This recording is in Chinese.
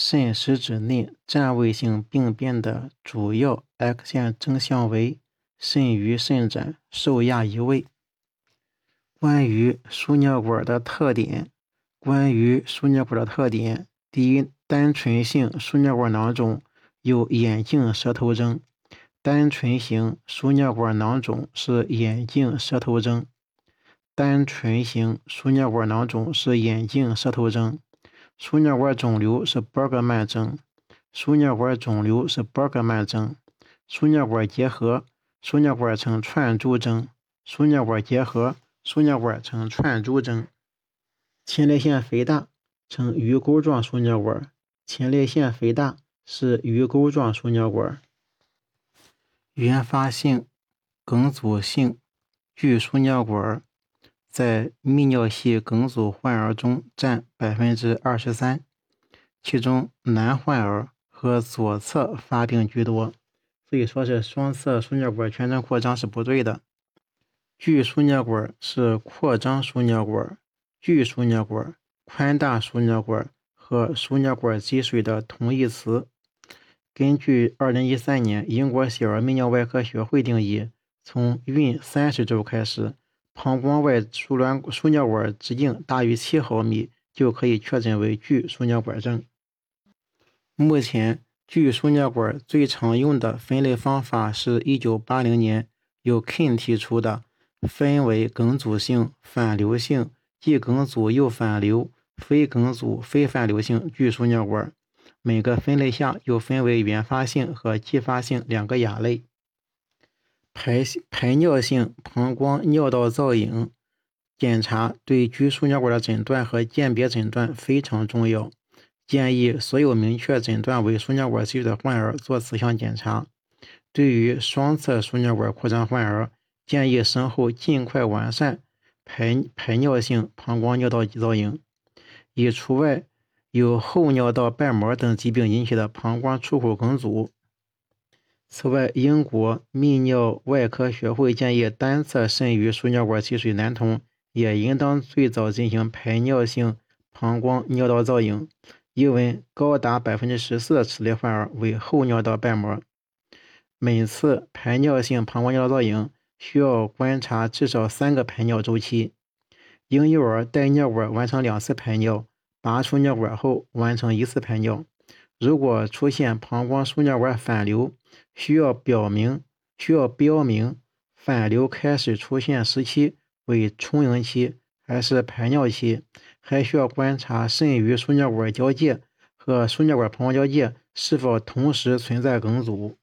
肾实质内占位性病变的主要 X 线征象为肾盂肾展、受压移位。关于输尿管的特点，关于输尿管的特点，第一，单纯性输尿管囊肿有眼镜舌头征。单纯型输尿管囊肿是眼镜舌头征。单纯型输尿管囊肿是眼镜舌头征。输尿管肿瘤是伯格曼征。输尿管肿瘤是伯格曼征。输尿管结核，输尿管呈串珠征。输尿管结核。输尿管呈串珠征，前列腺肥大呈鱼钩状输尿管。前列腺肥大是鱼钩状输尿管。原发性梗阻性巨输尿管在泌尿系梗阻患儿中占百分之二十三，其中男患儿和左侧发病居多，所以说是双侧输尿管全程扩张是不对的。巨输尿管是扩张输尿管、巨输尿管、宽大输尿管和输尿管积水的同义词。根据2013年英国小儿泌尿外科学会定义，从孕三十周开始，膀胱外输卵输尿管直径大于七毫米就可以确诊为巨输尿管症。目前，巨输尿管最常用的分类方法是一九八零年由 Kin 提出的。分为梗阻性、反流性、既梗阻又反流、非梗阻非反流性巨输尿管。每个分类下又分为原发性和继发性两个亚类。排排尿性膀胱尿道造影检查对局输尿管的诊断和鉴别诊断非常重要，建议所有明确诊断为输尿管积水的患儿做此项检查。对于双侧输尿管扩张患儿，建议生后尽快完善排排尿性膀胱尿道造影，以除外有后尿道瓣膜等疾病引起的膀胱出口梗阻。此外，英国泌尿外科学会建议单侧肾盂输尿管积水男童也应当最早进行排尿性膀胱尿道造影，因为高达百分之十四的此类患儿为后尿道瓣膜。每次排尿性膀胱尿道造影。需要观察至少三个排尿周期。婴幼儿带尿管完成两次排尿，拔出尿管后完成一次排尿。如果出现膀胱输尿管反流，需要表明需要标明反流开始出现时期为充盈期还是排尿期，还需要观察肾盂输尿管交界和输尿管膀胱交界是否同时存在梗阻。